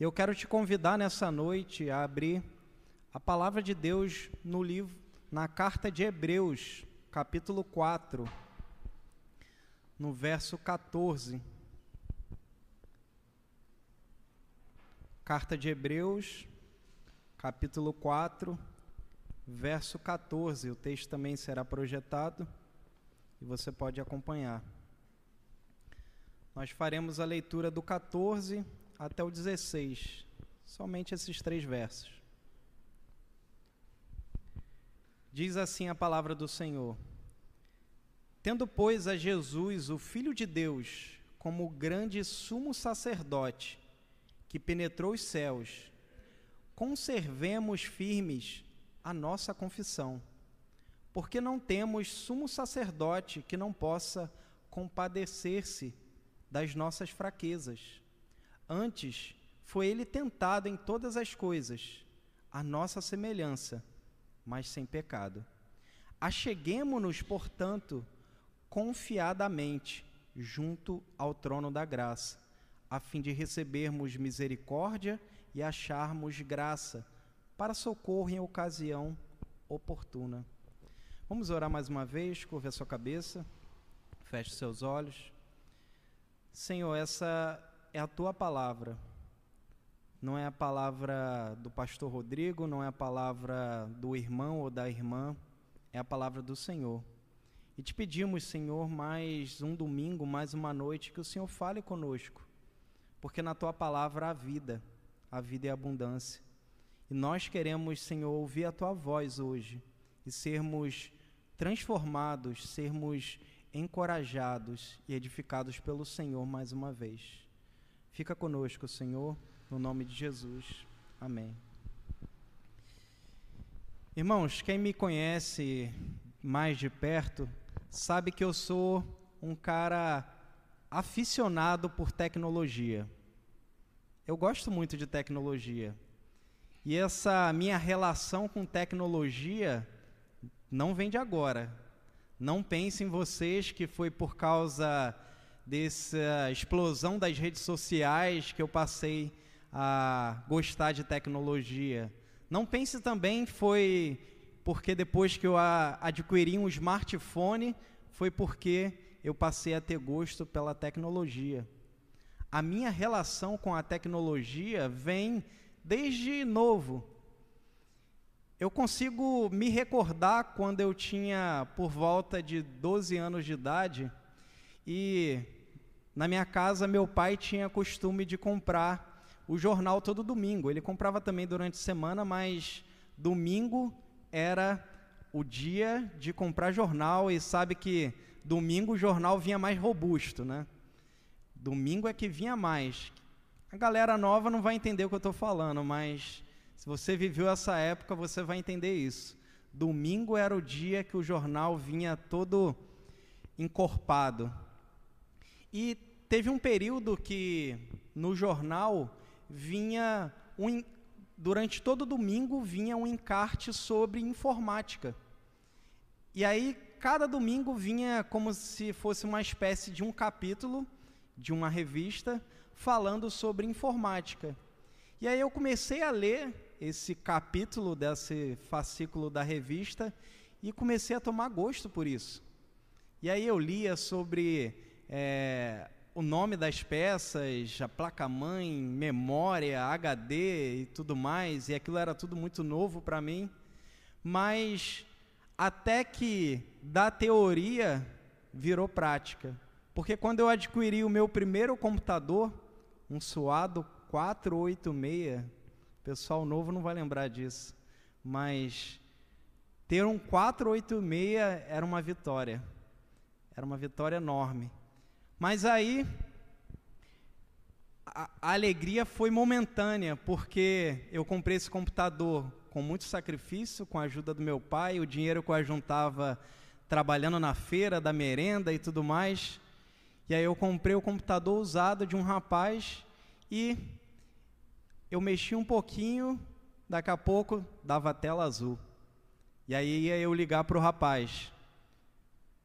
Eu quero te convidar nessa noite a abrir a palavra de Deus no livro, na carta de Hebreus, capítulo 4, no verso 14. Carta de Hebreus, capítulo 4, verso 14. O texto também será projetado e você pode acompanhar. Nós faremos a leitura do 14 até o 16, somente esses três versos. Diz assim a palavra do Senhor: Tendo, pois, a Jesus, o Filho de Deus, como grande sumo sacerdote, que penetrou os céus, conservemos firmes a nossa confissão, porque não temos sumo sacerdote que não possa compadecer-se das nossas fraquezas Antes, foi ele tentado em todas as coisas, a nossa semelhança, mas sem pecado. Acheguemo-nos, portanto, confiadamente junto ao trono da graça, a fim de recebermos misericórdia e acharmos graça para socorro em ocasião oportuna. Vamos orar mais uma vez, curva a sua cabeça, feche seus olhos. Senhor, essa é a tua palavra. Não é a palavra do pastor Rodrigo, não é a palavra do irmão ou da irmã, é a palavra do Senhor. E te pedimos, Senhor, mais um domingo, mais uma noite, que o Senhor fale conosco, porque na tua palavra há vida, a vida é abundância. E nós queremos, Senhor, ouvir a tua voz hoje e sermos transformados, sermos encorajados e edificados pelo Senhor mais uma vez. Fica conosco, Senhor, no nome de Jesus. Amém. Irmãos, quem me conhece mais de perto sabe que eu sou um cara aficionado por tecnologia. Eu gosto muito de tecnologia. E essa minha relação com tecnologia não vem de agora. Não pensem vocês que foi por causa dessa explosão das redes sociais que eu passei a gostar de tecnologia. Não pense também foi porque depois que eu adquiri um smartphone, foi porque eu passei a ter gosto pela tecnologia. A minha relação com a tecnologia vem desde novo. Eu consigo me recordar quando eu tinha por volta de 12 anos de idade e na minha casa, meu pai tinha costume de comprar o jornal todo domingo. Ele comprava também durante a semana, mas domingo era o dia de comprar jornal e sabe que domingo o jornal vinha mais robusto, né? Domingo é que vinha mais. A galera nova não vai entender o que eu estou falando, mas se você viveu essa época, você vai entender isso. Domingo era o dia que o jornal vinha todo encorpado. E teve um período que no jornal vinha um, durante todo domingo vinha um encarte sobre informática. E aí cada domingo vinha como se fosse uma espécie de um capítulo de uma revista falando sobre informática. E aí eu comecei a ler esse capítulo desse fascículo da revista e comecei a tomar gosto por isso. E aí eu lia sobre é, o nome das peças, a placa-mãe, memória, HD e tudo mais, e aquilo era tudo muito novo para mim. Mas até que da teoria virou prática. Porque quando eu adquiri o meu primeiro computador, um suado 486, pessoal novo não vai lembrar disso, mas ter um 486 era uma vitória. Era uma vitória enorme. Mas aí a, a alegria foi momentânea, porque eu comprei esse computador com muito sacrifício, com a ajuda do meu pai, o dinheiro que eu juntava trabalhando na feira da merenda e tudo mais. E aí eu comprei o computador usado de um rapaz e eu mexi um pouquinho, daqui a pouco dava tela azul. E aí ia eu ligar para o rapaz.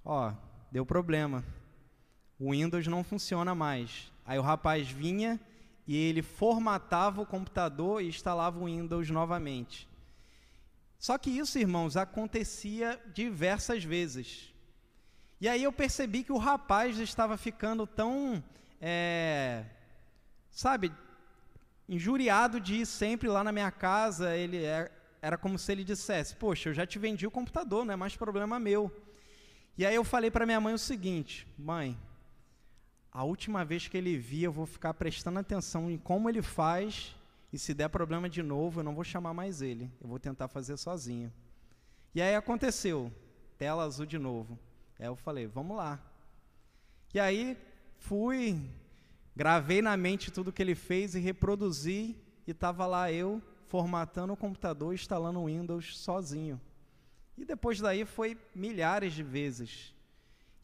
Ó, deu problema o Windows não funciona mais. Aí o rapaz vinha e ele formatava o computador e instalava o Windows novamente. Só que isso, irmãos, acontecia diversas vezes. E aí eu percebi que o rapaz estava ficando tão, é, sabe, injuriado de ir sempre lá na minha casa. Ele é, era como se ele dissesse: Poxa, eu já te vendi o computador, não é mais problema meu. E aí eu falei para minha mãe o seguinte: Mãe, a última vez que ele vir, eu vou ficar prestando atenção em como ele faz, e se der problema de novo, eu não vou chamar mais ele, eu vou tentar fazer sozinho. E aí aconteceu, tela azul de novo. Aí eu falei, vamos lá. E aí fui, gravei na mente tudo que ele fez e reproduzi, e estava lá eu formatando o computador, instalando o Windows sozinho. E depois daí foi milhares de vezes.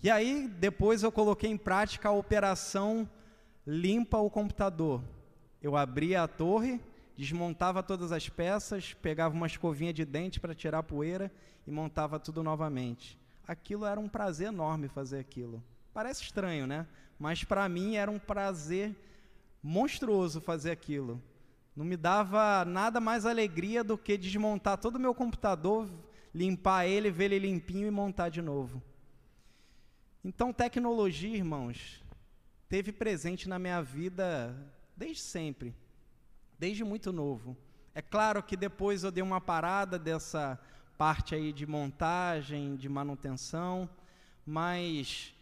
E aí, depois eu coloquei em prática a operação limpa o computador. Eu abria a torre, desmontava todas as peças, pegava uma escovinha de dente para tirar a poeira e montava tudo novamente. Aquilo era um prazer enorme fazer aquilo. Parece estranho, né? Mas para mim era um prazer monstruoso fazer aquilo. Não me dava nada mais alegria do que desmontar todo o meu computador, limpar ele, ver ele limpinho e montar de novo. Então, tecnologia, irmãos, teve presente na minha vida desde sempre, desde muito novo. É claro que depois eu dei uma parada dessa parte aí de montagem, de manutenção, mas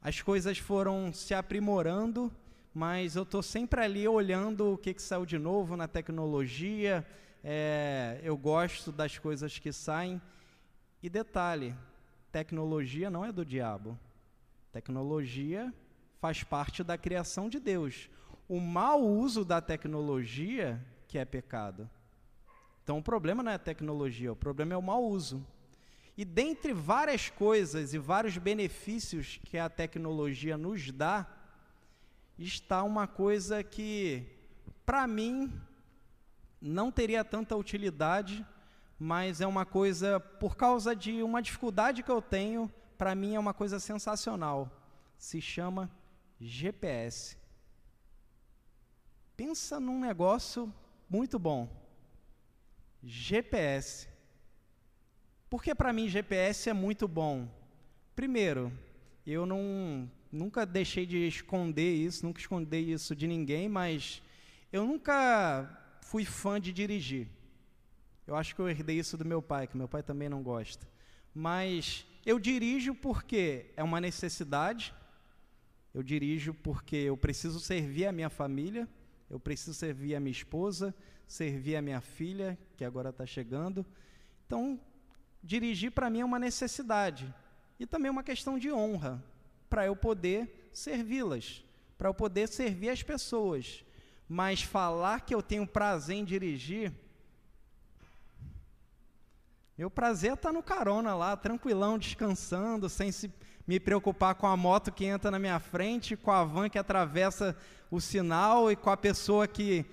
as coisas foram se aprimorando, mas eu estou sempre ali olhando o que, que saiu de novo na tecnologia, é, eu gosto das coisas que saem. E detalhe, tecnologia não é do diabo. Tecnologia faz parte da criação de Deus. O mau uso da tecnologia que é pecado. Então o problema não é a tecnologia, o problema é o mau uso. E dentre várias coisas e vários benefícios que a tecnologia nos dá, está uma coisa que, para mim, não teria tanta utilidade, mas é uma coisa, por causa de uma dificuldade que eu tenho para mim é uma coisa sensacional. Se chama GPS. Pensa num negócio muito bom. GPS. Por que para mim GPS é muito bom? Primeiro, eu não nunca deixei de esconder isso, nunca escondi isso de ninguém, mas eu nunca fui fã de dirigir. Eu acho que eu herdei isso do meu pai, que meu pai também não gosta. Mas eu dirijo porque é uma necessidade, eu dirijo porque eu preciso servir a minha família, eu preciso servir a minha esposa, servir a minha filha, que agora está chegando. Então, dirigir para mim é uma necessidade e também uma questão de honra, para eu poder servi-las, para eu poder servir as pessoas. Mas falar que eu tenho prazer em dirigir meu prazer é estar no carona lá, tranquilão, descansando, sem se me preocupar com a moto que entra na minha frente, com a van que atravessa o sinal e com a pessoa que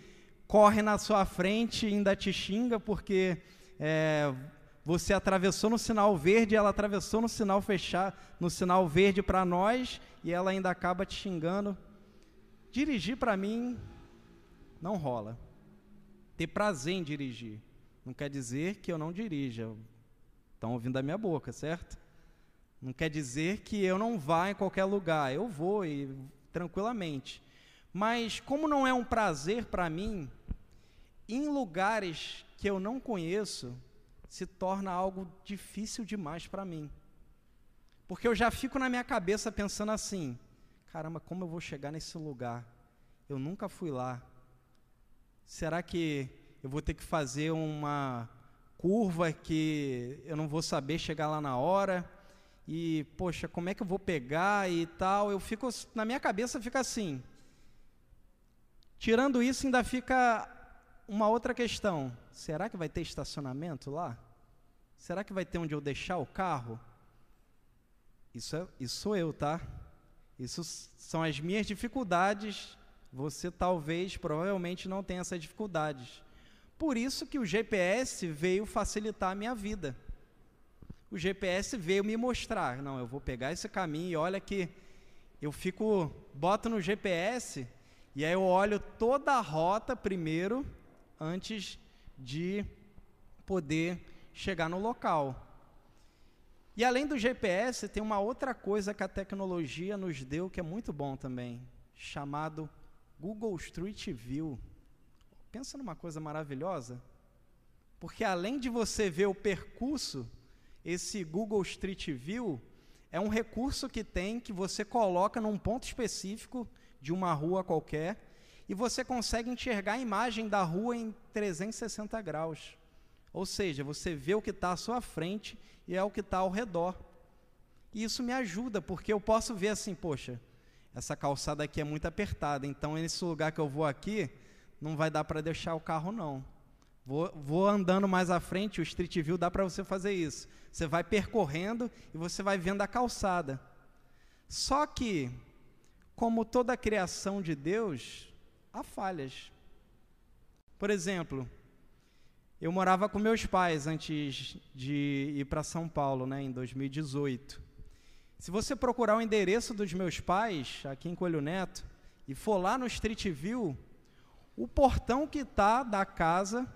corre na sua frente e ainda te xinga porque é, você atravessou no sinal verde, ela atravessou no sinal fechado, no sinal verde para nós e ela ainda acaba te xingando. Dirigir para mim não rola. Ter prazer em dirigir. Não quer dizer que eu não dirija. Estão ouvindo da minha boca, certo? Não quer dizer que eu não vá em qualquer lugar. Eu vou e tranquilamente. Mas como não é um prazer para mim, em lugares que eu não conheço, se torna algo difícil demais para mim. Porque eu já fico na minha cabeça pensando assim: caramba, como eu vou chegar nesse lugar? Eu nunca fui lá. Será que eu vou ter que fazer uma curva que eu não vou saber chegar lá na hora. E, poxa, como é que eu vou pegar e tal? Eu fico, na minha cabeça fica assim. Tirando isso, ainda fica uma outra questão. Será que vai ter estacionamento lá? Será que vai ter onde eu deixar o carro? Isso, é, isso sou eu, tá? Isso são as minhas dificuldades. Você talvez, provavelmente, não tenha essas dificuldades. Por isso que o GPS veio facilitar a minha vida. O GPS veio me mostrar, não, eu vou pegar esse caminho e olha que eu fico, boto no GPS E aí eu olho toda a rota primeiro, antes de poder chegar no local. E além do GPS, tem uma outra coisa que a tecnologia nos deu que é muito bom também, chamado Google Street View. Pensa numa coisa maravilhosa. Porque além de você ver o percurso, esse Google Street View é um recurso que tem que você coloca num ponto específico de uma rua qualquer e você consegue enxergar a imagem da rua em 360 graus. Ou seja, você vê o que está à sua frente e é o que está ao redor. E isso me ajuda, porque eu posso ver assim, poxa, essa calçada aqui é muito apertada, então nesse lugar que eu vou aqui, não vai dar para deixar o carro não. Vou, vou, andando mais à frente, o Street View dá para você fazer isso. Você vai percorrendo e você vai vendo a calçada. Só que, como toda a criação de Deus, há falhas. Por exemplo, eu morava com meus pais antes de ir para São Paulo, né, em 2018. Se você procurar o endereço dos meus pais, aqui em Coelho Neto, e for lá no Street View, o portão que está da casa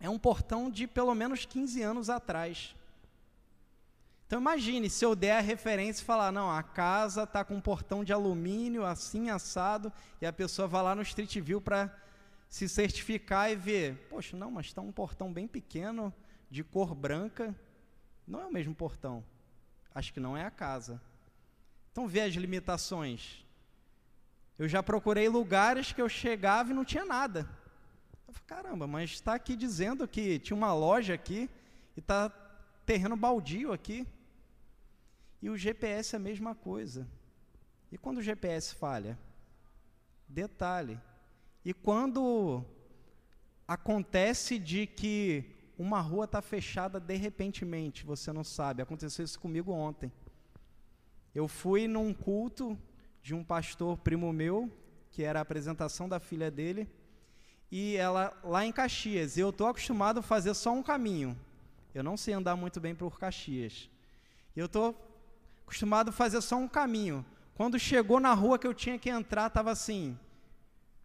é um portão de pelo menos 15 anos atrás. Então imagine se eu der a referência e falar, não, a casa está com um portão de alumínio assim assado e a pessoa vai lá no Street View para se certificar e ver, poxa, não, mas está um portão bem pequeno de cor branca, não é o mesmo portão. Acho que não é a casa. Então vê as limitações. Eu já procurei lugares que eu chegava e não tinha nada. Eu falei, caramba, mas está aqui dizendo que tinha uma loja aqui e está terreno baldio aqui. E o GPS é a mesma coisa. E quando o GPS falha? Detalhe. E quando acontece de que uma rua está fechada de repentemente, você não sabe. Aconteceu isso comigo ontem. Eu fui num culto de um pastor primo meu, que era a apresentação da filha dele, e ela lá em Caxias. Eu estou acostumado a fazer só um caminho. Eu não sei andar muito bem por Caxias. Eu estou acostumado a fazer só um caminho. Quando chegou na rua que eu tinha que entrar, estava assim,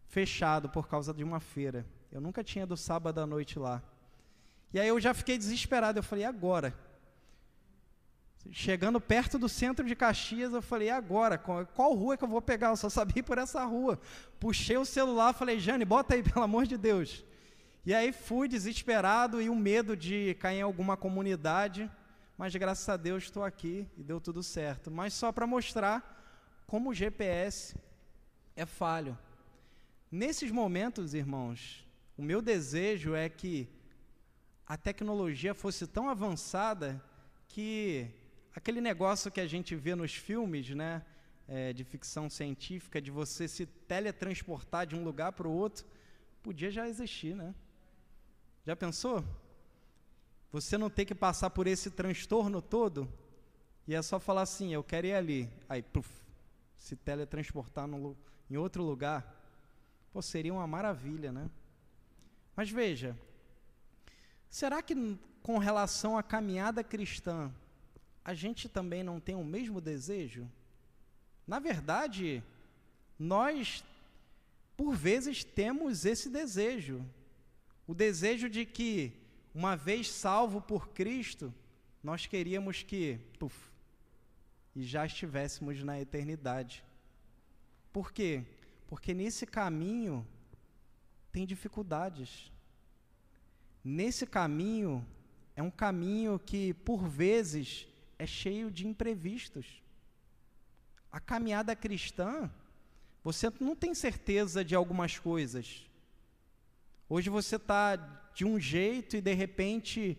fechado por causa de uma feira. Eu nunca tinha do sábado à noite lá. E aí eu já fiquei desesperado. Eu falei, agora? Chegando perto do centro de Caxias, eu falei, agora? Qual, rua que eu vou pegar? Eu só sabia por essa rua. Puxei o celular, falei, Jane, bota aí, pelo amor de Deus. E aí fui desesperado e um medo de cair em alguma comunidade mas graças a Deus estou aqui e deu tudo certo. Mas só para mostrar como o GPS é falho. Nesses momentos, irmãos, o meu desejo é que a tecnologia fosse tão avançada que aquele negócio que a gente vê nos filmes, né, é, de ficção científica, de você se teletransportar de um lugar para o outro, podia já existir, né? Já pensou? Você não tem que passar por esse transtorno todo e é só falar assim: eu quero ir ali. Aí, puf, se teletransportar no, em outro lugar. Pô, seria uma maravilha, né? Mas veja, será que com relação à caminhada cristã, a gente também não tem o mesmo desejo? Na verdade, nós, por vezes, temos esse desejo. O desejo de que uma vez salvo por Cristo, nós queríamos que, puf, e já estivéssemos na eternidade. Por quê? Porque nesse caminho tem dificuldades. Nesse caminho é um caminho que, por vezes, é cheio de imprevistos. A caminhada cristã, você não tem certeza de algumas coisas. Hoje você está de um jeito e de repente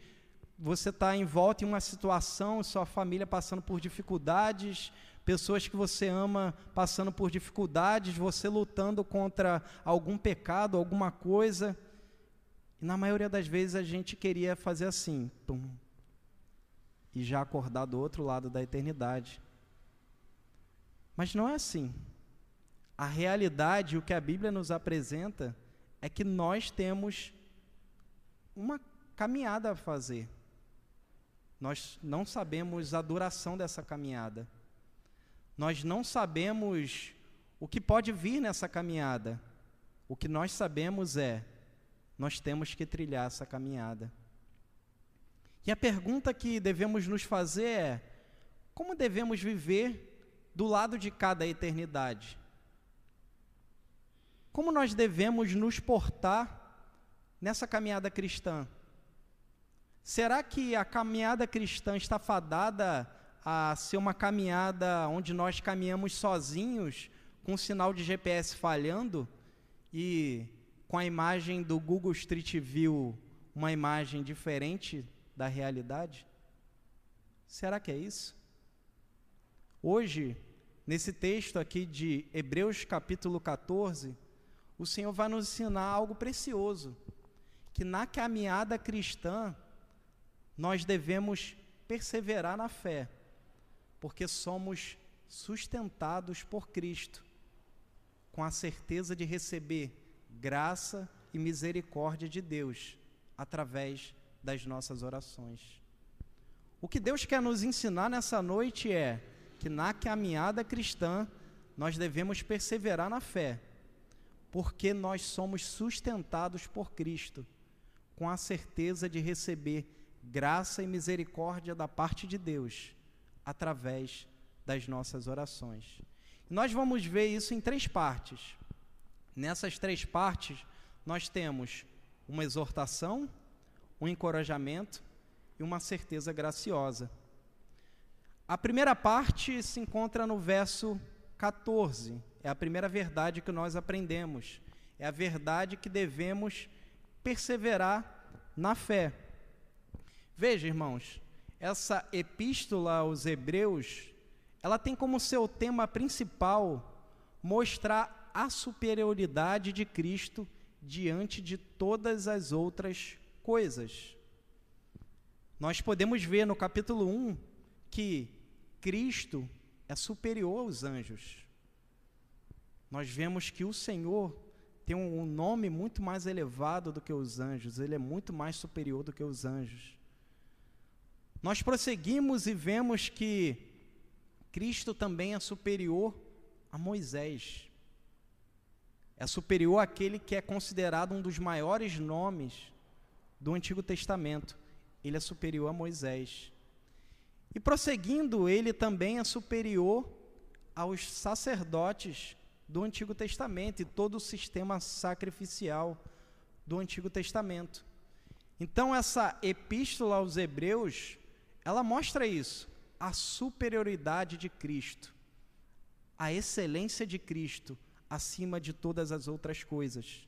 você está em volta em uma situação, sua família passando por dificuldades, pessoas que você ama passando por dificuldades, você lutando contra algum pecado, alguma coisa. E na maioria das vezes a gente queria fazer assim, pum, e já acordar do outro lado da eternidade. Mas não é assim. A realidade, o que a Bíblia nos apresenta, é que nós temos uma caminhada a fazer. Nós não sabemos a duração dessa caminhada. Nós não sabemos o que pode vir nessa caminhada. O que nós sabemos é, nós temos que trilhar essa caminhada. E a pergunta que devemos nos fazer é: como devemos viver do lado de cada eternidade? Como nós devemos nos portar nessa caminhada cristã? Será que a caminhada cristã está fadada a ser uma caminhada onde nós caminhamos sozinhos, com o sinal de GPS falhando e com a imagem do Google Street View uma imagem diferente da realidade? Será que é isso? Hoje, nesse texto aqui de Hebreus capítulo 14, o Senhor vai nos ensinar algo precioso, que na caminhada cristã nós devemos perseverar na fé, porque somos sustentados por Cristo, com a certeza de receber graça e misericórdia de Deus através das nossas orações. O que Deus quer nos ensinar nessa noite é que na caminhada cristã nós devemos perseverar na fé, porque nós somos sustentados por Cristo, com a certeza de receber graça e misericórdia da parte de Deus através das nossas orações. nós vamos ver isso em três partes. Nessas três partes, nós temos uma exortação, um encorajamento e uma certeza graciosa. A primeira parte se encontra no verso 14. É a primeira verdade que nós aprendemos. É a verdade que devemos perseverar na fé. Veja, irmãos, essa epístola aos Hebreus, ela tem como seu tema principal mostrar a superioridade de Cristo diante de todas as outras coisas. Nós podemos ver no capítulo 1 que Cristo é superior aos anjos. Nós vemos que o Senhor tem um nome muito mais elevado do que os anjos, ele é muito mais superior do que os anjos. Nós prosseguimos e vemos que Cristo também é superior a Moisés. É superior àquele que é considerado um dos maiores nomes do Antigo Testamento. Ele é superior a Moisés. E prosseguindo, ele também é superior aos sacerdotes do Antigo Testamento e todo o sistema sacrificial do Antigo Testamento. Então, essa epístola aos Hebreus, ela mostra isso, a superioridade de Cristo, a excelência de Cristo acima de todas as outras coisas.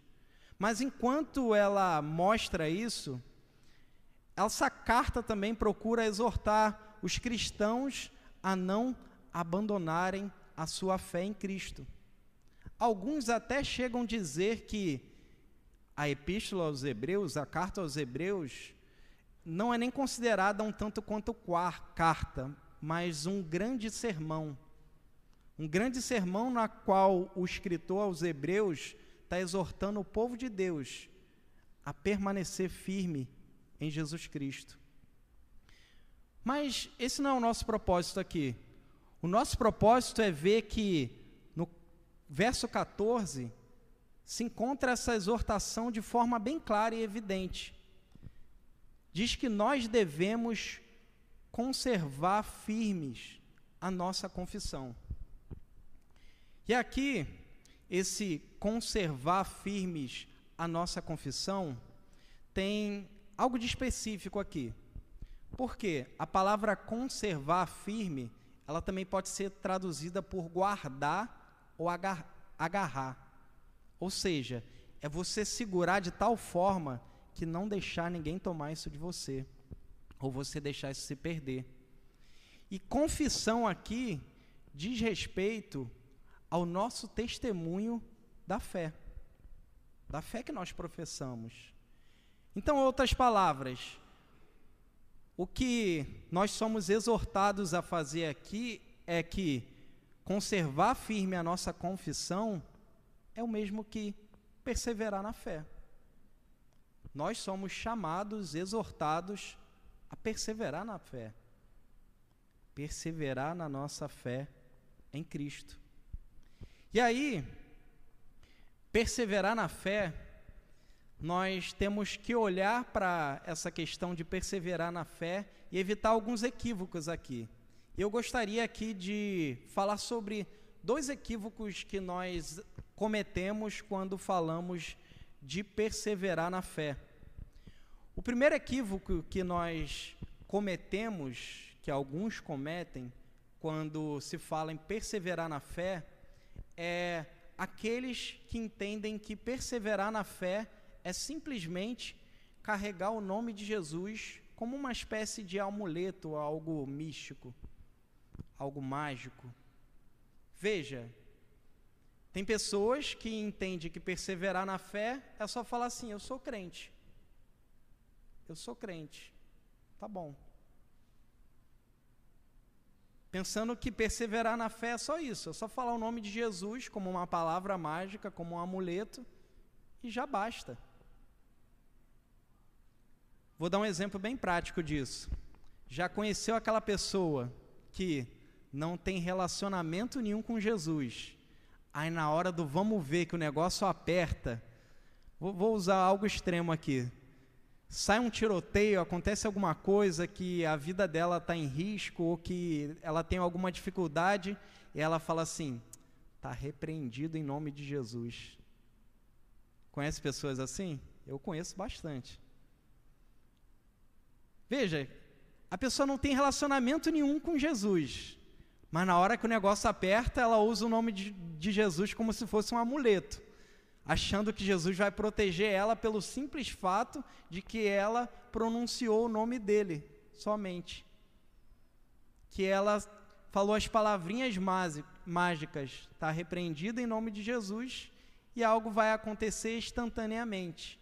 Mas enquanto ela mostra isso, essa carta também procura exortar os cristãos a não abandonarem a sua fé em Cristo. Alguns até chegam a dizer que a epístola aos Hebreus, a carta aos Hebreus, não é nem considerada um tanto quanto carta, mas um grande sermão. Um grande sermão na qual o escritor aos Hebreus está exortando o povo de Deus a permanecer firme em Jesus Cristo. Mas esse não é o nosso propósito aqui. O nosso propósito é ver que no verso 14 se encontra essa exortação de forma bem clara e evidente. Diz que nós devemos conservar firmes a nossa confissão. E aqui, esse conservar firmes a nossa confissão tem algo de específico aqui. Porque a palavra conservar firme, ela também pode ser traduzida por guardar ou agarrar. Ou seja, é você segurar de tal forma que não deixar ninguém tomar isso de você, ou você deixar isso se perder. E confissão aqui diz respeito ao nosso testemunho da fé, da fé que nós professamos. Então, outras palavras, o que nós somos exortados a fazer aqui é que conservar firme a nossa confissão é o mesmo que perseverar na fé. Nós somos chamados, exortados a perseverar na fé. Perseverar na nossa fé em Cristo. E aí, perseverar na fé, nós temos que olhar para essa questão de perseverar na fé e evitar alguns equívocos aqui. Eu gostaria aqui de falar sobre dois equívocos que nós cometemos quando falamos de perseverar na fé. O primeiro equívoco que nós cometemos, que alguns cometem, quando se fala em perseverar na fé, é aqueles que entendem que perseverar na fé é simplesmente carregar o nome de Jesus como uma espécie de amuleto, algo místico, algo mágico. Veja, tem pessoas que entendem que perseverar na fé é só falar assim: eu sou crente. Eu sou crente. Tá bom. Pensando que perseverar na fé é só isso, é só falar o nome de Jesus como uma palavra mágica, como um amuleto, e já basta. Vou dar um exemplo bem prático disso. Já conheceu aquela pessoa que não tem relacionamento nenhum com Jesus? Aí na hora do vamos ver que o negócio aperta, vou, vou usar algo extremo aqui sai um tiroteio, acontece alguma coisa que a vida dela está em risco ou que ela tem alguma dificuldade e ela fala assim: está repreendido em nome de Jesus. Conhece pessoas assim? Eu conheço bastante. Veja, a pessoa não tem relacionamento nenhum com Jesus, mas na hora que o negócio aperta, ela usa o nome de, de Jesus como se fosse um amuleto achando que Jesus vai proteger ela pelo simples fato de que ela pronunciou o nome dele somente. Que ela falou as palavrinhas mágicas, está repreendida em nome de Jesus e algo vai acontecer instantaneamente.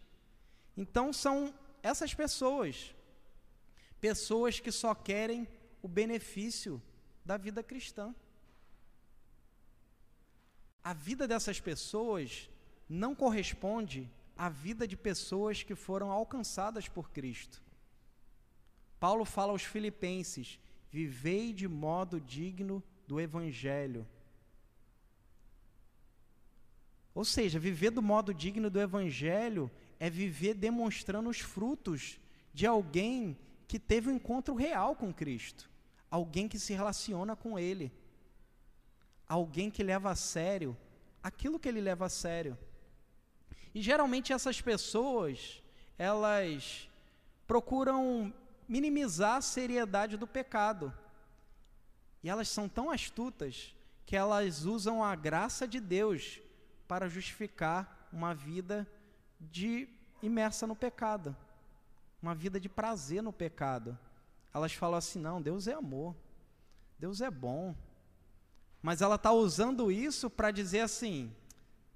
Então são essas pessoas, pessoas que só querem o benefício da vida cristã. A vida dessas pessoas não corresponde à vida de pessoas que foram alcançadas por Cristo. Paulo fala aos Filipenses: vivei de modo digno do Evangelho. Ou seja, viver do modo digno do Evangelho é viver demonstrando os frutos de alguém que teve um encontro real com Cristo, alguém que se relaciona com Ele, alguém que leva a sério aquilo que ele leva a sério. E geralmente essas pessoas, elas procuram minimizar a seriedade do pecado. E elas são tão astutas que elas usam a graça de Deus para justificar uma vida de imersa no pecado, uma vida de prazer no pecado. Elas falam assim: não, Deus é amor, Deus é bom. Mas ela está usando isso para dizer assim: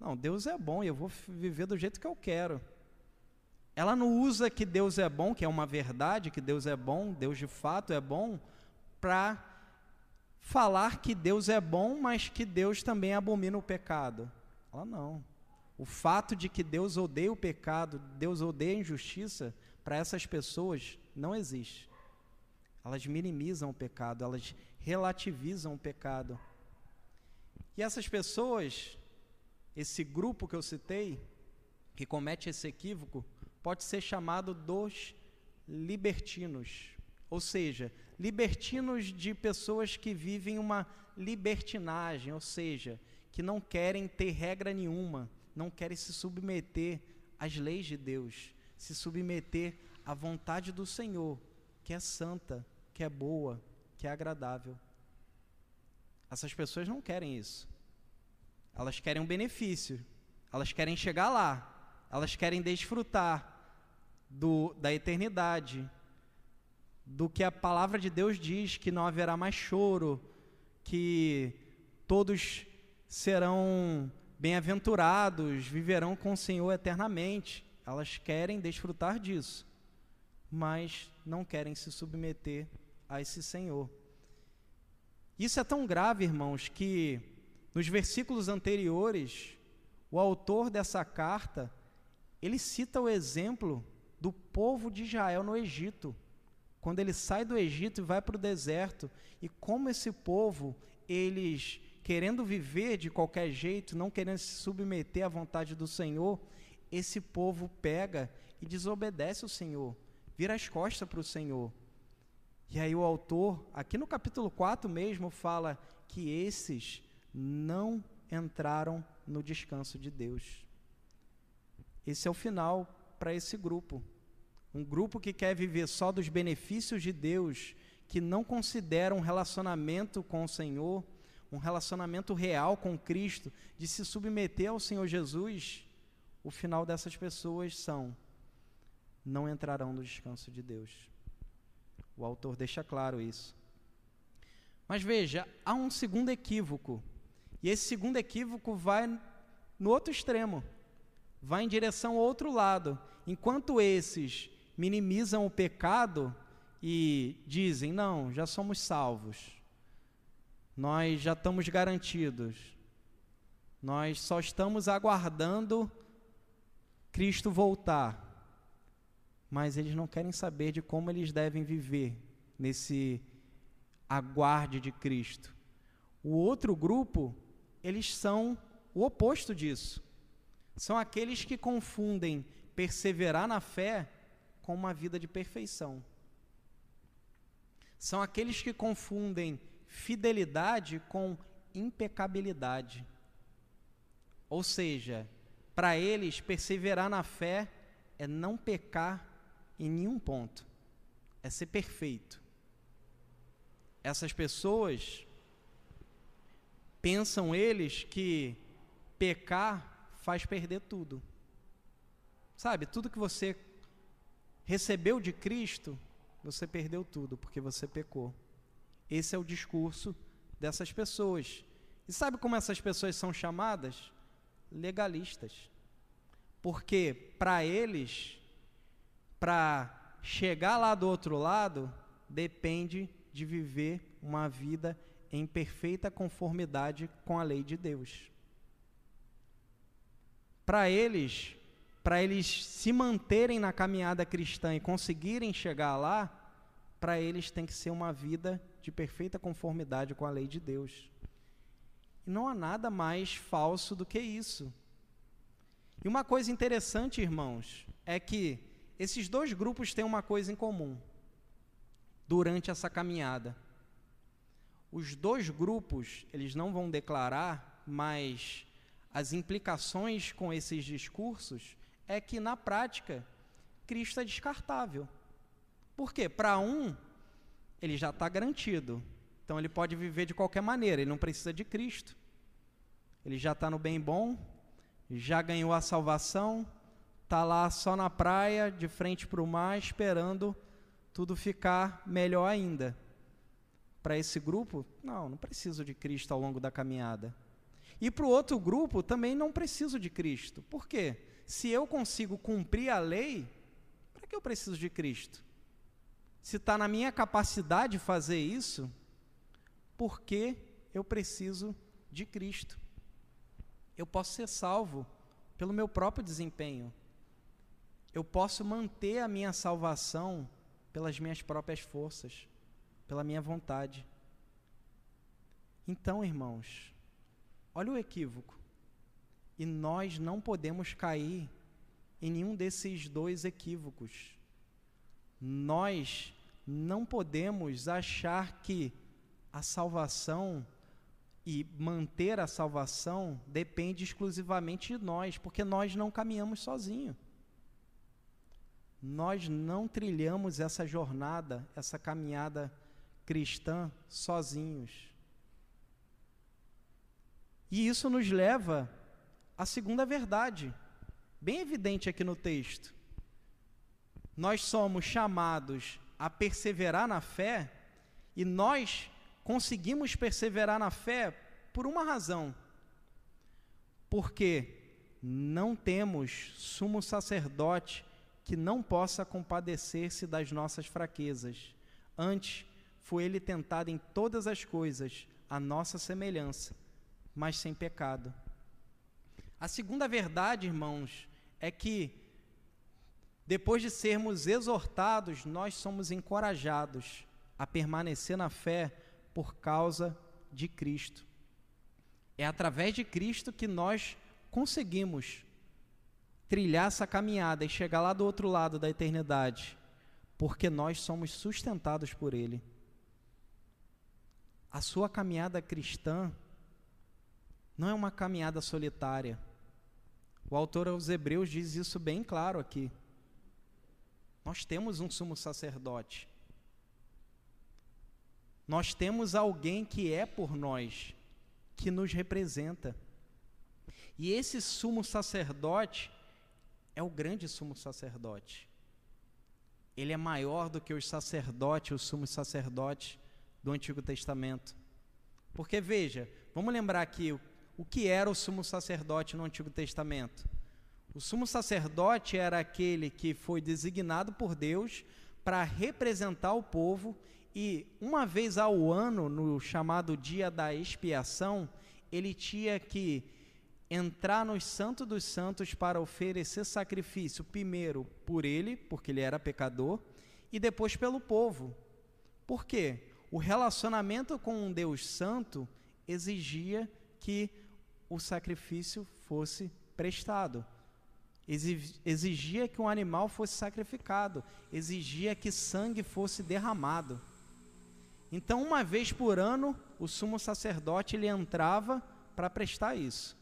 não, Deus é bom e eu vou viver do jeito que eu quero. Ela não usa que Deus é bom, que é uma verdade, que Deus é bom, Deus de fato é bom, para falar que Deus é bom, mas que Deus também abomina o pecado. Ela não. O fato de que Deus odeia o pecado, Deus odeia a injustiça, para essas pessoas não existe. Elas minimizam o pecado, elas relativizam o pecado. E essas pessoas, esse grupo que eu citei, que comete esse equívoco, pode ser chamado dos libertinos. Ou seja, libertinos de pessoas que vivem uma libertinagem, ou seja, que não querem ter regra nenhuma, não querem se submeter às leis de Deus, se submeter à vontade do Senhor, que é santa, que é boa, que é agradável. Essas pessoas não querem isso. Elas querem um benefício, elas querem chegar lá, elas querem desfrutar do, da eternidade, do que a palavra de Deus diz que não haverá mais choro, que todos serão bem-aventurados, viverão com o Senhor eternamente. Elas querem desfrutar disso, mas não querem se submeter a esse Senhor. Isso é tão grave, irmãos, que nos versículos anteriores, o autor dessa carta, ele cita o exemplo do povo de Israel no Egito. Quando ele sai do Egito e vai para o deserto, e como esse povo, eles querendo viver de qualquer jeito, não querendo se submeter à vontade do Senhor, esse povo pega e desobedece o Senhor, vira as costas para o Senhor. E aí o autor, aqui no capítulo 4 mesmo, fala que esses não entraram no descanso de Deus. Esse é o final para esse grupo. Um grupo que quer viver só dos benefícios de Deus, que não considera um relacionamento com o Senhor, um relacionamento real com Cristo, de se submeter ao Senhor Jesus, o final dessas pessoas são não entrarão no descanso de Deus. O autor deixa claro isso. Mas veja, há um segundo equívoco. E esse segundo equívoco vai no outro extremo. Vai em direção ao outro lado. Enquanto esses minimizam o pecado e dizem: "Não, já somos salvos. Nós já estamos garantidos. Nós só estamos aguardando Cristo voltar. Mas eles não querem saber de como eles devem viver nesse aguarde de Cristo. O outro grupo, eles são o oposto disso. São aqueles que confundem perseverar na fé com uma vida de perfeição. São aqueles que confundem fidelidade com impecabilidade. Ou seja, para eles, perseverar na fé é não pecar em nenhum ponto, é ser perfeito. Essas pessoas pensam eles que pecar faz perder tudo. Sabe, tudo que você recebeu de Cristo, você perdeu tudo porque você pecou. Esse é o discurso dessas pessoas. E sabe como essas pessoas são chamadas? Legalistas. Porque para eles, para chegar lá do outro lado, depende de viver uma vida em perfeita conformidade com a lei de Deus. Para eles, para eles se manterem na caminhada cristã e conseguirem chegar lá, para eles tem que ser uma vida de perfeita conformidade com a lei de Deus. E não há nada mais falso do que isso. E uma coisa interessante, irmãos, é que esses dois grupos têm uma coisa em comum durante essa caminhada. Os dois grupos, eles não vão declarar, mas as implicações com esses discursos é que na prática Cristo é descartável. Por quê? Para um, ele já está garantido. Então ele pode viver de qualquer maneira, ele não precisa de Cristo. Ele já está no bem bom, já ganhou a salvação, está lá só na praia, de frente para o mar, esperando tudo ficar melhor ainda. Para esse grupo, não, não preciso de Cristo ao longo da caminhada. E para o outro grupo, também não preciso de Cristo. Por quê? Se eu consigo cumprir a lei, para que eu preciso de Cristo? se está na minha capacidade fazer isso, porque eu preciso de Cristo. Eu posso ser salvo pelo meu próprio desempenho. Eu posso manter a minha salvação pelas minhas próprias forças, pela minha vontade. Então, irmãos, olha o equívoco. E nós não podemos cair em nenhum desses dois equívocos nós não podemos achar que a salvação e manter a salvação depende exclusivamente de nós, porque nós não caminhamos sozinhos. Nós não trilhamos essa jornada, essa caminhada cristã sozinhos. E isso nos leva à segunda verdade, bem evidente aqui no texto nós somos chamados a perseverar na fé e nós conseguimos perseverar na fé por uma razão. Porque não temos sumo sacerdote que não possa compadecer-se das nossas fraquezas. Antes, foi ele tentado em todas as coisas, a nossa semelhança, mas sem pecado. A segunda verdade, irmãos, é que depois de sermos exortados, nós somos encorajados a permanecer na fé por causa de Cristo. É através de Cristo que nós conseguimos trilhar essa caminhada e chegar lá do outro lado da eternidade, porque nós somos sustentados por Ele. A sua caminhada cristã não é uma caminhada solitária. O autor aos Hebreus diz isso bem claro aqui. Nós temos um sumo sacerdote. Nós temos alguém que é por nós, que nos representa. E esse sumo sacerdote é o grande sumo sacerdote. Ele é maior do que os sacerdotes, os sumos sacerdotes do Antigo Testamento. Porque veja, vamos lembrar aqui o, o que era o sumo sacerdote no Antigo Testamento. O sumo sacerdote era aquele que foi designado por Deus para representar o povo e uma vez ao ano, no chamado dia da expiação, ele tinha que entrar nos Santos dos Santos para oferecer sacrifício, primeiro por ele, porque ele era pecador, e depois pelo povo. Por quê? O relacionamento com um Deus Santo exigia que o sacrifício fosse prestado. Exigia que um animal fosse sacrificado, exigia que sangue fosse derramado. Então, uma vez por ano, o sumo sacerdote ele entrava para prestar isso.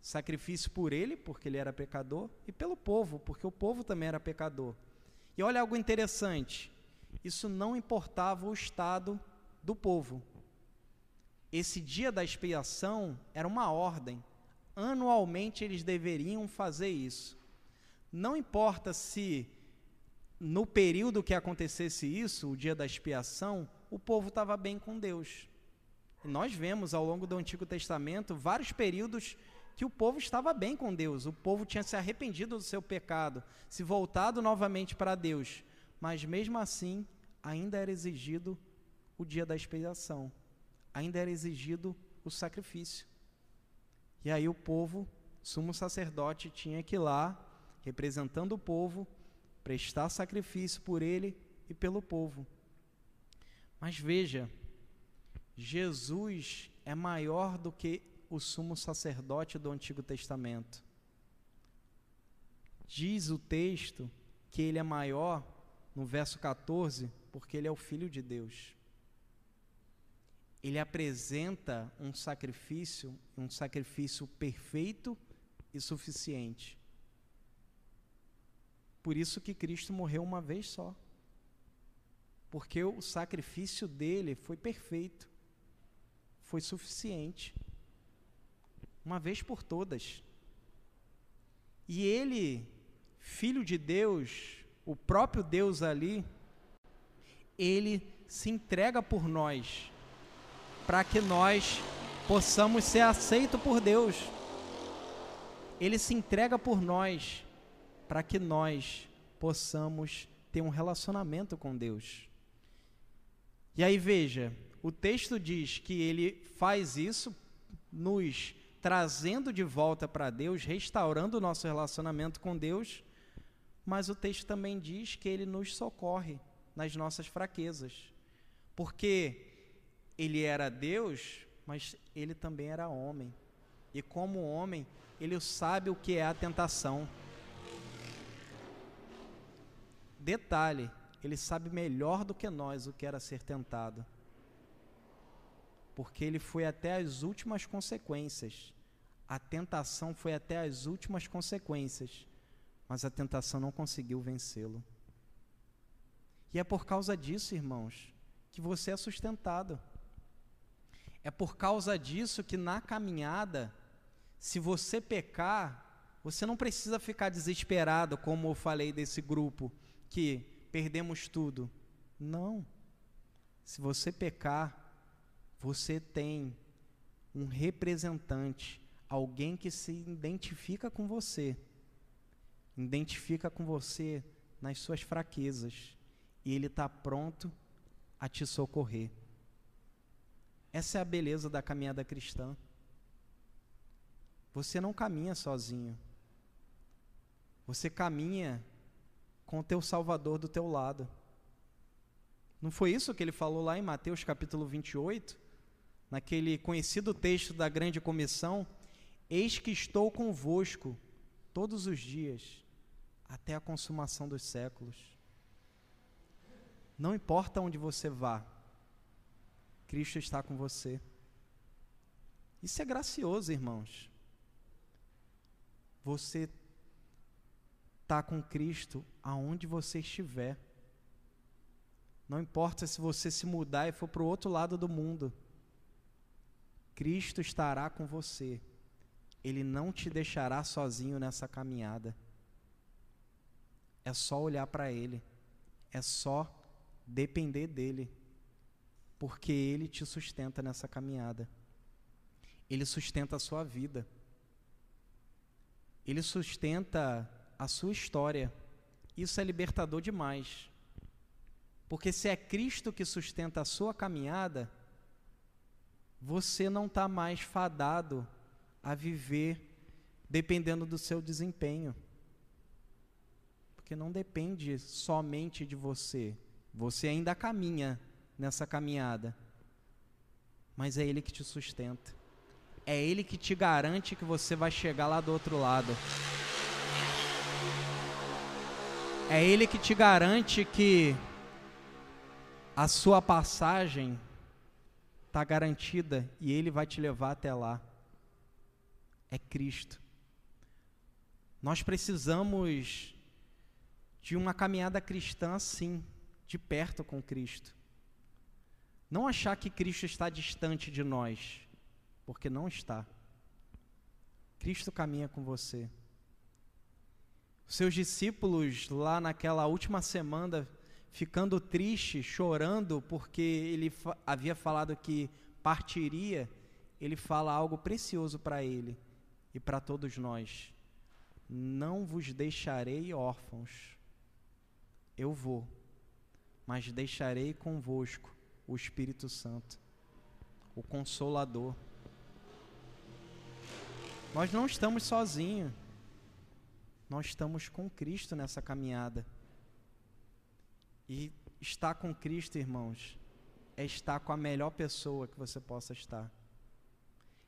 Sacrifício por ele, porque ele era pecador, e pelo povo, porque o povo também era pecador. E olha algo interessante: isso não importava o estado do povo. Esse dia da expiação era uma ordem. Anualmente eles deveriam fazer isso. Não importa se no período que acontecesse isso, o dia da expiação, o povo estava bem com Deus. E nós vemos ao longo do Antigo Testamento vários períodos que o povo estava bem com Deus, o povo tinha se arrependido do seu pecado, se voltado novamente para Deus, mas mesmo assim ainda era exigido o dia da expiação, ainda era exigido o sacrifício. E aí o povo, sumo sacerdote, tinha que ir lá, representando o povo, prestar sacrifício por ele e pelo povo. Mas veja, Jesus é maior do que o sumo sacerdote do Antigo Testamento. Diz o texto que ele é maior, no verso 14, porque ele é o Filho de Deus. Ele apresenta um sacrifício, um sacrifício perfeito e suficiente. Por isso que Cristo morreu uma vez só porque o sacrifício dele foi perfeito, foi suficiente, uma vez por todas. E ele, filho de Deus, o próprio Deus ali, ele se entrega por nós, para que nós possamos ser aceitos por Deus. Ele se entrega por nós, para que nós possamos ter um relacionamento com Deus. E aí veja, o texto diz que ele faz isso nos trazendo de volta para Deus, restaurando o nosso relacionamento com Deus, mas o texto também diz que ele nos socorre nas nossas fraquezas. Porque ele era Deus, mas ele também era homem. E como homem, ele sabe o que é a tentação. Detalhe, ele sabe melhor do que nós o que era ser tentado. Porque ele foi até as últimas consequências. A tentação foi até as últimas consequências, mas a tentação não conseguiu vencê-lo. E é por causa disso, irmãos, que você é sustentado. É por causa disso que na caminhada, se você pecar, você não precisa ficar desesperado, como eu falei desse grupo que perdemos tudo. Não. Se você pecar, você tem um representante, alguém que se identifica com você, identifica com você nas suas fraquezas, e ele está pronto a te socorrer. Essa é a beleza da caminhada cristã. Você não caminha sozinho. Você caminha com o teu Salvador do teu lado. Não foi isso que ele falou lá em Mateus capítulo 28? naquele conhecido texto da grande comissão, eis que estou convosco todos os dias até a consumação dos séculos. Não importa onde você vá, Cristo está com você. Isso é gracioso, irmãos. Você está com Cristo aonde você estiver. Não importa se você se mudar e for para o outro lado do mundo, Cristo estará com você. Ele não te deixará sozinho nessa caminhada. É só olhar para Ele, é só depender dEle, porque Ele te sustenta nessa caminhada. Ele sustenta a sua vida. Ele sustenta a sua história. Isso é libertador demais. Porque se é Cristo que sustenta a sua caminhada, você não está mais fadado a viver dependendo do seu desempenho. Porque não depende somente de você. Você ainda caminha nessa caminhada. Mas é Ele que te sustenta. É Ele que te garante que você vai chegar lá do outro lado. É Ele que te garante que a sua passagem está garantida e Ele vai te levar até lá. É Cristo. Nós precisamos de uma caminhada cristã assim, de perto com Cristo. Não achar que Cristo está distante de nós, porque não está. Cristo caminha com você. Seus discípulos, lá naquela última semana, ficando tristes, chorando, porque ele fa havia falado que partiria, ele fala algo precioso para ele e para todos nós: Não vos deixarei órfãos, eu vou, mas deixarei convosco o Espírito Santo, o Consolador. Nós não estamos sozinhos. Nós estamos com Cristo nessa caminhada. E estar com Cristo, irmãos, é estar com a melhor pessoa que você possa estar.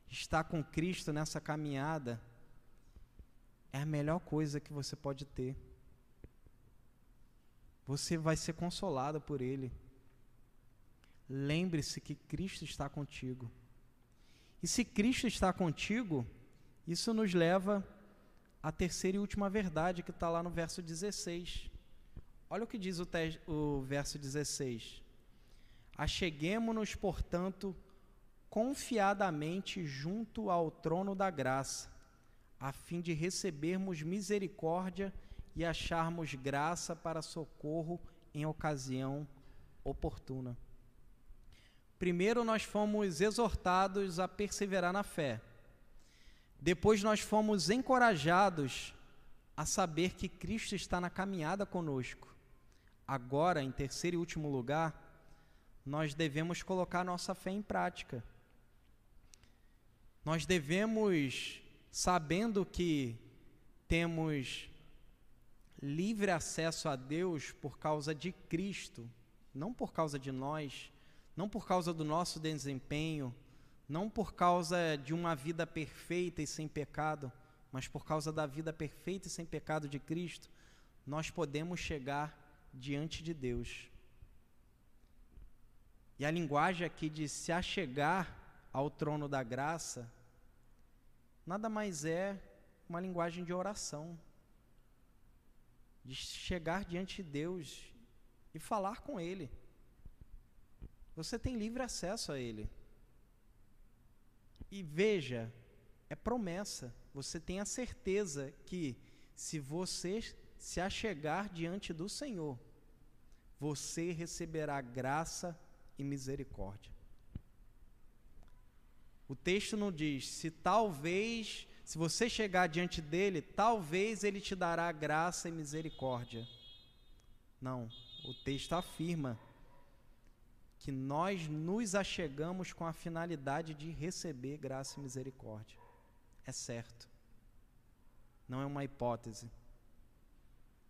Estar com Cristo nessa caminhada é a melhor coisa que você pode ter. Você vai ser consolado por Ele. Lembre-se que Cristo está contigo. E se Cristo está contigo, isso nos leva a terceira e última verdade que está lá no verso 16. Olha o que diz o, o verso 16. Acheguemo-nos, portanto, confiadamente junto ao trono da graça, a fim de recebermos misericórdia e acharmos graça para socorro em ocasião oportuna. Primeiro, nós fomos exortados a perseverar na fé. Depois nós fomos encorajados a saber que Cristo está na caminhada conosco. Agora, em terceiro e último lugar, nós devemos colocar nossa fé em prática. Nós devemos, sabendo que temos livre acesso a Deus por causa de Cristo, não por causa de nós, não por causa do nosso desempenho, não por causa de uma vida perfeita e sem pecado, mas por causa da vida perfeita e sem pecado de Cristo, nós podemos chegar diante de Deus. E a linguagem aqui de se achegar ao trono da graça, nada mais é uma linguagem de oração, de chegar diante de Deus e falar com Ele. Você tem livre acesso a Ele. E veja, é promessa. Você tem a certeza que se você se achegar diante do Senhor, você receberá graça e misericórdia. O texto não diz se talvez, se você chegar diante dele, talvez ele te dará graça e misericórdia. Não, o texto afirma que nós nos achegamos com a finalidade de receber graça e misericórdia. É certo. Não é uma hipótese.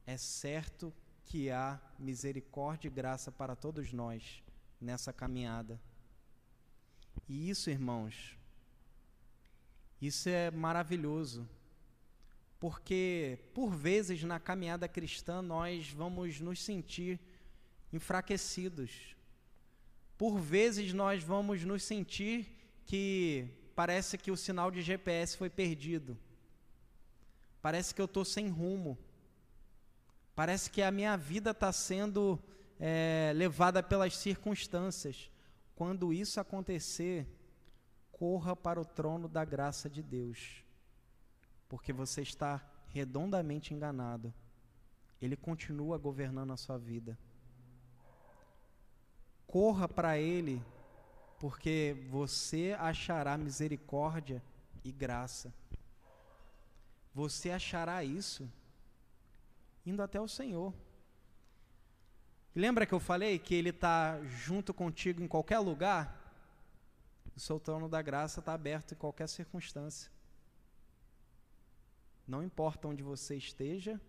É certo que há misericórdia e graça para todos nós nessa caminhada. E isso, irmãos, isso é maravilhoso. Porque, por vezes, na caminhada cristã, nós vamos nos sentir enfraquecidos. Por vezes, nós vamos nos sentir que parece que o sinal de GPS foi perdido. Parece que eu estou sem rumo. Parece que a minha vida está sendo é, levada pelas circunstâncias. Quando isso acontecer, corra para o trono da graça de Deus, porque você está redondamente enganado. Ele continua governando a sua vida. Corra para Ele, porque você achará misericórdia e graça. Você achará isso indo até o Senhor. Lembra que eu falei que Ele está junto contigo em qualquer lugar? O seu trono da graça está aberto em qualquer circunstância. Não importa onde você esteja,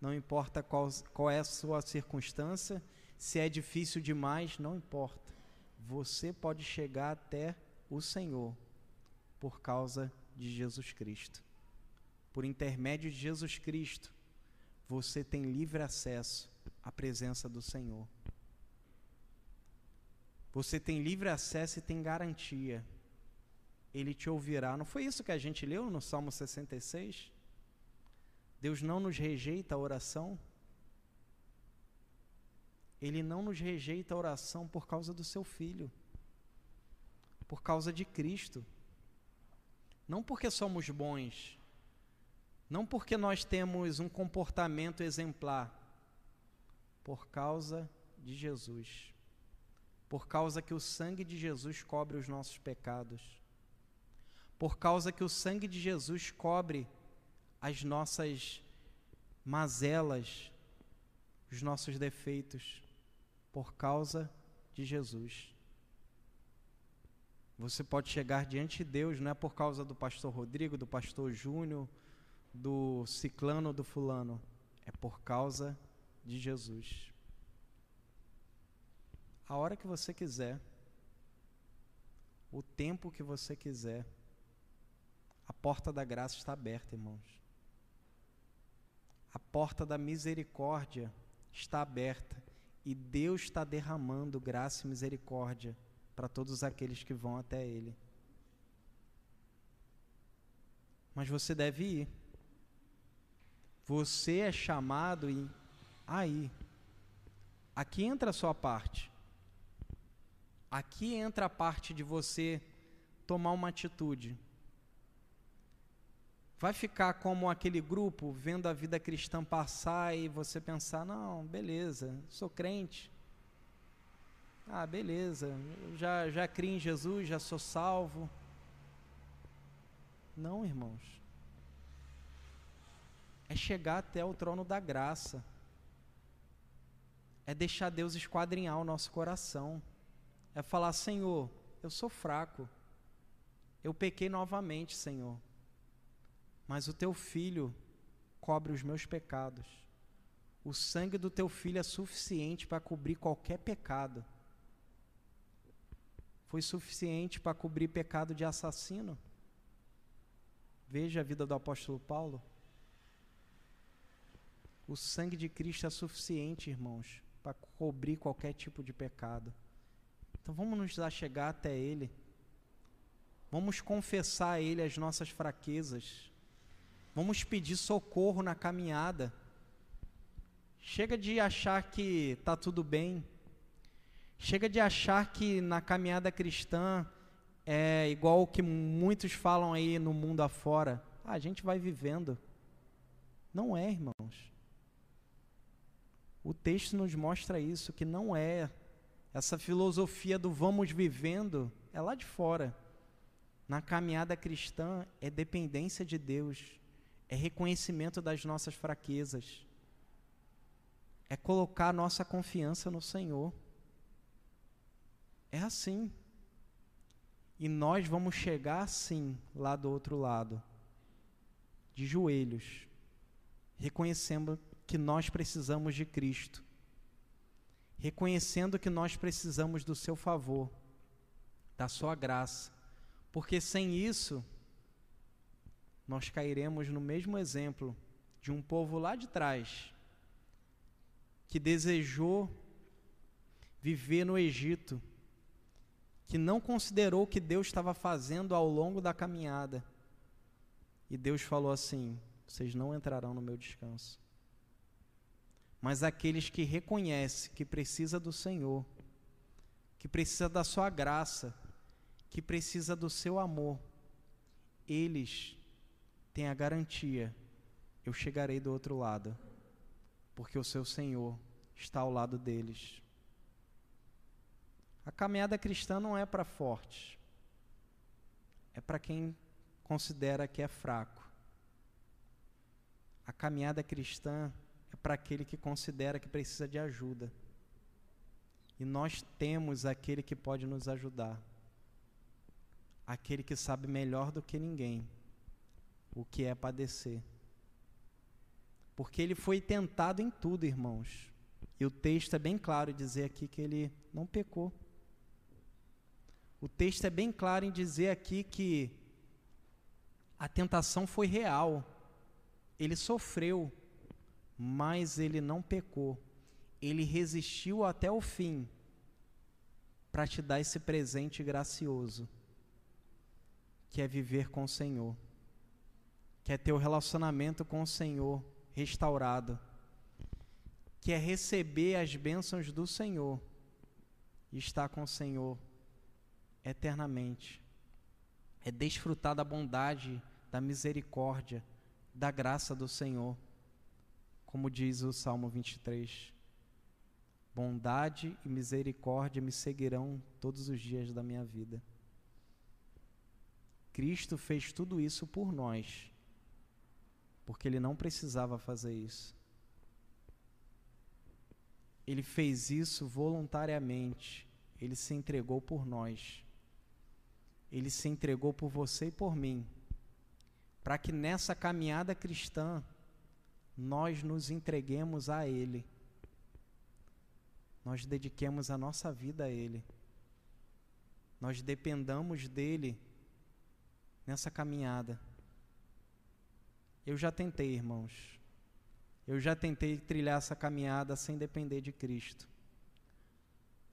não importa qual, qual é a sua circunstância, se é difícil demais, não importa. Você pode chegar até o Senhor por causa de Jesus Cristo. Por intermédio de Jesus Cristo, você tem livre acesso à presença do Senhor. Você tem livre acesso e tem garantia. Ele te ouvirá. Não foi isso que a gente leu no Salmo 66? Deus não nos rejeita a oração. Ele não nos rejeita a oração por causa do seu filho, por causa de Cristo. Não porque somos bons, não porque nós temos um comportamento exemplar, por causa de Jesus. Por causa que o sangue de Jesus cobre os nossos pecados. Por causa que o sangue de Jesus cobre as nossas mazelas, os nossos defeitos. Por causa de Jesus. Você pode chegar diante de Deus, não é por causa do pastor Rodrigo, do pastor Júnior, do ciclano, do fulano. É por causa de Jesus. A hora que você quiser, o tempo que você quiser, a porta da graça está aberta, irmãos. A porta da misericórdia está aberta e Deus está derramando graça e misericórdia para todos aqueles que vão até Ele. Mas você deve ir. Você é chamado e aí. Aqui entra a sua parte. Aqui entra a parte de você tomar uma atitude. Vai ficar como aquele grupo vendo a vida cristã passar e você pensar: não, beleza, sou crente. Ah, beleza, já, já criei em Jesus, já sou salvo. Não, irmãos. É chegar até o trono da graça é deixar Deus esquadrinhar o nosso coração. É falar: Senhor, eu sou fraco. Eu pequei novamente, Senhor. Mas o teu filho cobre os meus pecados. O sangue do teu filho é suficiente para cobrir qualquer pecado. Foi suficiente para cobrir pecado de assassino. Veja a vida do apóstolo Paulo. O sangue de Cristo é suficiente, irmãos, para cobrir qualquer tipo de pecado. Então vamos nos achegar até Ele. Vamos confessar a Ele as nossas fraquezas. Vamos pedir socorro na caminhada. Chega de achar que está tudo bem. Chega de achar que na caminhada cristã é igual o que muitos falam aí no mundo afora. Ah, a gente vai vivendo. Não é, irmãos. O texto nos mostra isso, que não é. Essa filosofia do vamos vivendo é lá de fora. Na caminhada cristã é dependência de Deus, é reconhecimento das nossas fraquezas, é colocar nossa confiança no Senhor. É assim. E nós vamos chegar assim, lá do outro lado, de joelhos, reconhecendo que nós precisamos de Cristo, reconhecendo que nós precisamos do seu favor, da Sua graça, porque sem isso, nós cairemos no mesmo exemplo de um povo lá de trás, que desejou viver no Egito, que não considerou o que Deus estava fazendo ao longo da caminhada. E Deus falou assim: vocês não entrarão no meu descanso. Mas aqueles que reconhecem que precisa do Senhor, que precisa da sua graça, que precisa do seu amor, eles têm a garantia eu chegarei do outro lado, porque o seu Senhor está ao lado deles. A caminhada cristã não é para fortes, é para quem considera que é fraco. A caminhada cristã para aquele que considera que precisa de ajuda. E nós temos aquele que pode nos ajudar. Aquele que sabe melhor do que ninguém o que é padecer. Porque ele foi tentado em tudo, irmãos. E o texto é bem claro em dizer aqui que ele não pecou. O texto é bem claro em dizer aqui que a tentação foi real. Ele sofreu, mas ele não pecou. Ele resistiu até o fim para te dar esse presente gracioso, que é viver com o Senhor, que é ter o relacionamento com o Senhor restaurado, que é receber as bênçãos do Senhor e estar com o Senhor eternamente. É desfrutar da bondade, da misericórdia, da graça do Senhor, como diz o Salmo 23. Bondade e misericórdia me seguirão todos os dias da minha vida. Cristo fez tudo isso por nós porque ele não precisava fazer isso. Ele fez isso voluntariamente. Ele se entregou por nós. Ele se entregou por você e por mim. Para que nessa caminhada cristã nós nos entreguemos a Ele. Nós dediquemos a nossa vida a Ele. Nós dependamos dele nessa caminhada. Eu já tentei, irmãos. Eu já tentei trilhar essa caminhada sem depender de Cristo.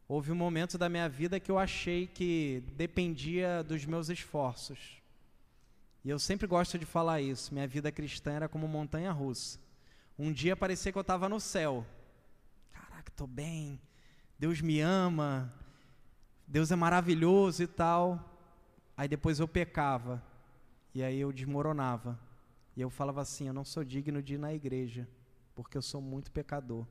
Houve um momento da minha vida que eu achei que dependia dos meus esforços. E eu sempre gosto de falar isso. Minha vida cristã era como montanha russa. Um dia parecia que eu estava no céu. Caraca, estou bem. Deus me ama. Deus é maravilhoso e tal. Aí depois eu pecava. E aí eu desmoronava. E eu falava assim: eu não sou digno de ir na igreja, porque eu sou muito pecador.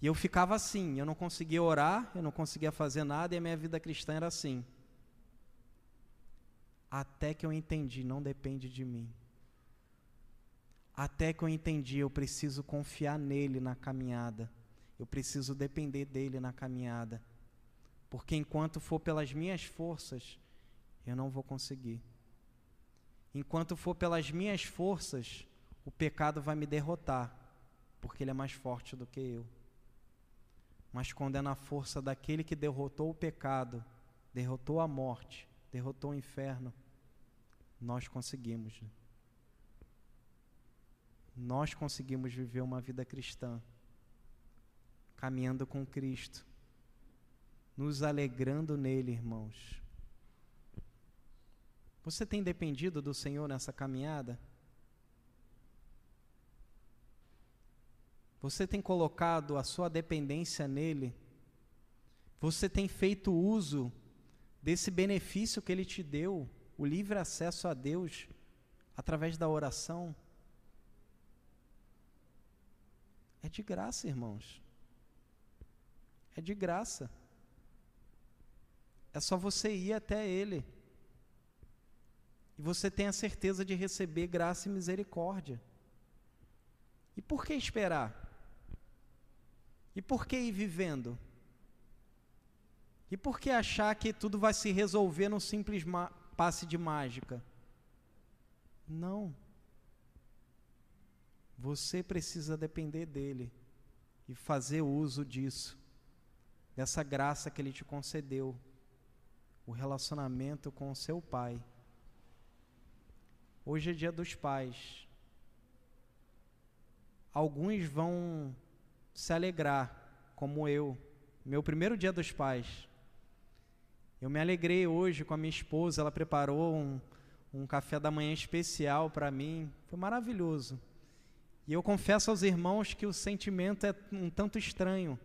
E eu ficava assim, eu não conseguia orar, eu não conseguia fazer nada, e a minha vida cristã era assim. Até que eu entendi, não depende de mim. Até que eu entendi, eu preciso confiar nele na caminhada. Eu preciso depender dele na caminhada. Porque enquanto for pelas minhas forças, eu não vou conseguir. Enquanto for pelas minhas forças, o pecado vai me derrotar, porque ele é mais forte do que eu. Mas quando é na força daquele que derrotou o pecado, derrotou a morte, derrotou o inferno, nós conseguimos. Né? Nós conseguimos viver uma vida cristã, caminhando com Cristo, nos alegrando nele, irmãos você tem dependido do Senhor nessa caminhada? Você tem colocado a sua dependência nele? Você tem feito uso desse benefício que ele te deu, o livre acesso a Deus, através da oração? É de graça, irmãos. É de graça. É só você ir até Ele e você tem a certeza de receber graça e misericórdia. E por que esperar? E por que ir vivendo? E por que achar que tudo vai se resolver num simples passe de mágica? Não. Você precisa depender dele e fazer uso disso, dessa graça que ele te concedeu, o relacionamento com o seu pai. Hoje é dia dos pais. Alguns vão se alegrar, como eu, meu primeiro dia dos pais. Eu me alegrei hoje com a minha esposa, ela preparou um, um café da manhã especial para mim, foi maravilhoso. E eu confesso aos irmãos que o sentimento é um tanto estranho.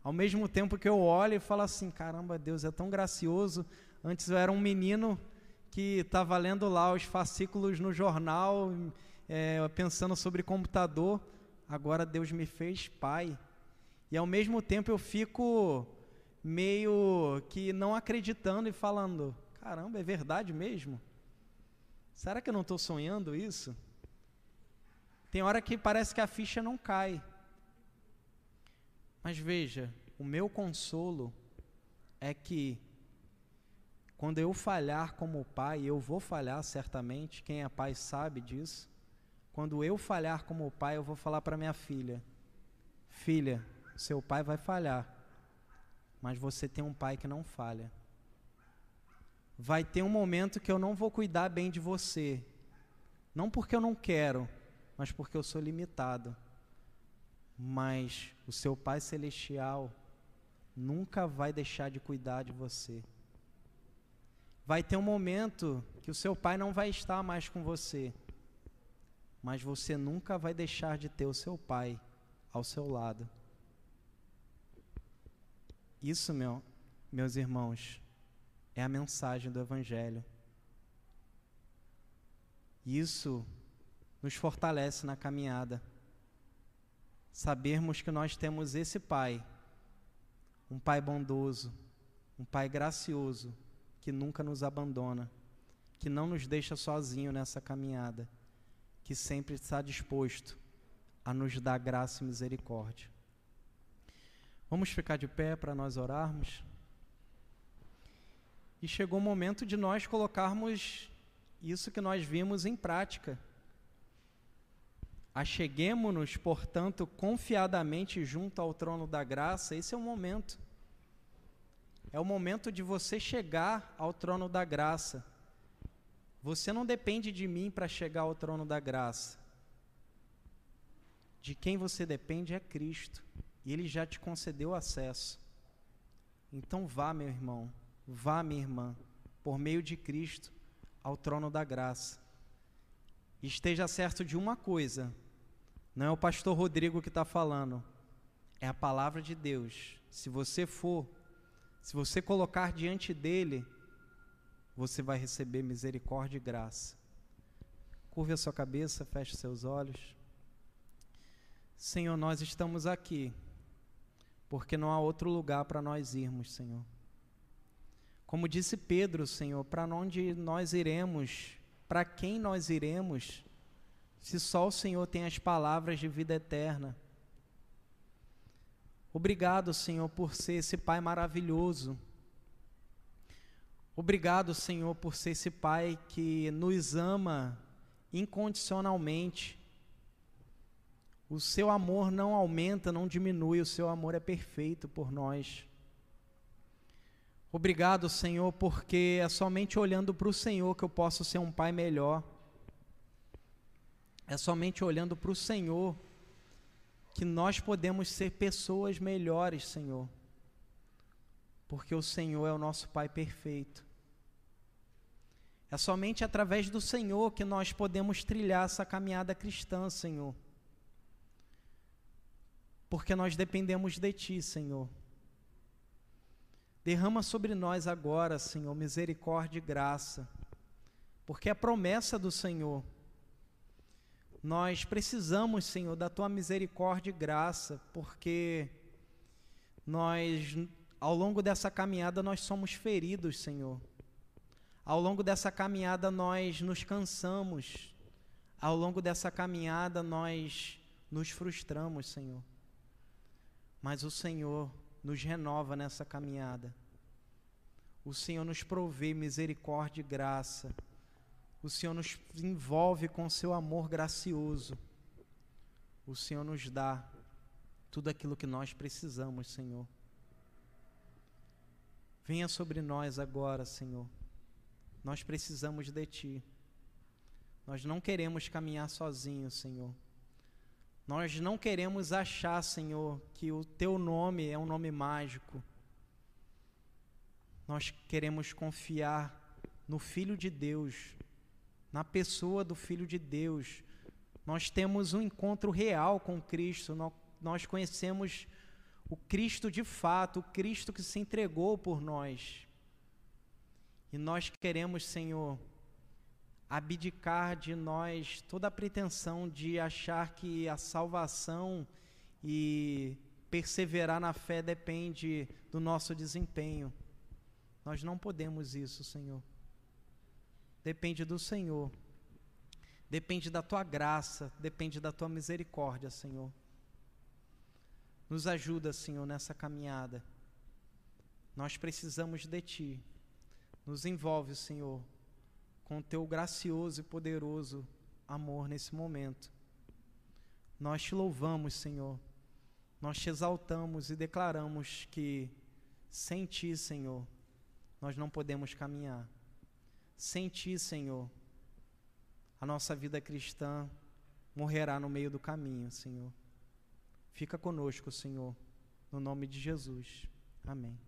Ao mesmo tempo que eu olho e falo assim: caramba, Deus é tão gracioso. Antes eu era um menino que estava lendo lá os fascículos no jornal, é, pensando sobre computador. Agora Deus me fez pai. E ao mesmo tempo eu fico meio que não acreditando e falando: caramba, é verdade mesmo? Será que eu não estou sonhando isso? Tem hora que parece que a ficha não cai. Mas veja, o meu consolo é que quando eu falhar como pai, eu vou falhar certamente, quem é pai sabe disso. Quando eu falhar como pai, eu vou falar para minha filha: Filha, seu pai vai falhar, mas você tem um pai que não falha. Vai ter um momento que eu não vou cuidar bem de você, não porque eu não quero, mas porque eu sou limitado. Mas o seu Pai Celestial nunca vai deixar de cuidar de você. Vai ter um momento que o seu pai não vai estar mais com você, mas você nunca vai deixar de ter o seu pai ao seu lado. Isso, meu, meus irmãos, é a mensagem do Evangelho. Isso nos fortalece na caminhada. Sabermos que nós temos esse Pai, um Pai bondoso, um Pai gracioso, que nunca nos abandona, que não nos deixa sozinho nessa caminhada, que sempre está disposto a nos dar graça e misericórdia. Vamos ficar de pé para nós orarmos? E chegou o momento de nós colocarmos isso que nós vimos em prática. Acheguemos-nos, portanto, confiadamente junto ao trono da graça. Esse é o momento. É o momento de você chegar ao trono da graça. Você não depende de mim para chegar ao trono da graça. De quem você depende é Cristo. E Ele já te concedeu acesso. Então vá, meu irmão, vá, minha irmã, por meio de Cristo, ao trono da graça. esteja certo de uma coisa: não é o pastor Rodrigo que está falando, é a palavra de Deus. Se você for, se você colocar diante dele, você vai receber misericórdia e graça. Curve a sua cabeça, feche seus olhos. Senhor, nós estamos aqui, porque não há outro lugar para nós irmos, Senhor. Como disse Pedro, Senhor, para onde nós iremos, para quem nós iremos, se só o Senhor tem as palavras de vida eterna. Obrigado, Senhor, por ser esse Pai maravilhoso. Obrigado, Senhor, por ser esse Pai que nos ama incondicionalmente. O seu amor não aumenta, não diminui, o seu amor é perfeito por nós. Obrigado, Senhor, porque é somente olhando para o Senhor que eu posso ser um pai melhor. É somente olhando para o Senhor que nós podemos ser pessoas melhores, Senhor. Porque o Senhor é o nosso Pai perfeito. É somente através do Senhor que nós podemos trilhar essa caminhada cristã, Senhor. Porque nós dependemos de Ti, Senhor. Derrama sobre nós agora, Senhor, misericórdia e graça. Porque é a promessa do Senhor nós precisamos, Senhor, da tua misericórdia e graça, porque nós, ao longo dessa caminhada, nós somos feridos, Senhor. Ao longo dessa caminhada, nós nos cansamos. Ao longo dessa caminhada, nós nos frustramos, Senhor. Mas o Senhor nos renova nessa caminhada. O Senhor nos provê misericórdia e graça o Senhor nos envolve com seu amor gracioso. O Senhor nos dá tudo aquilo que nós precisamos, Senhor. Venha sobre nós agora, Senhor. Nós precisamos de Ti. Nós não queremos caminhar sozinhos, Senhor. Nós não queremos achar, Senhor, que o Teu nome é um nome mágico. Nós queremos confiar no Filho de Deus, na pessoa do Filho de Deus. Nós temos um encontro real com Cristo, nós conhecemos o Cristo de fato, o Cristo que se entregou por nós. E nós queremos, Senhor, abdicar de nós toda a pretensão de achar que a salvação e perseverar na fé depende do nosso desempenho. Nós não podemos isso, Senhor. Depende do Senhor. Depende da tua graça, depende da tua misericórdia, Senhor. Nos ajuda, Senhor, nessa caminhada. Nós precisamos de Ti. Nos envolve, Senhor, com Teu gracioso e poderoso amor nesse momento. Nós te louvamos, Senhor. Nós te exaltamos e declaramos que sem Ti, Senhor, nós não podemos caminhar. Sem Ti, Senhor, a nossa vida cristã morrerá no meio do caminho, Senhor. Fica conosco, Senhor, no nome de Jesus. Amém.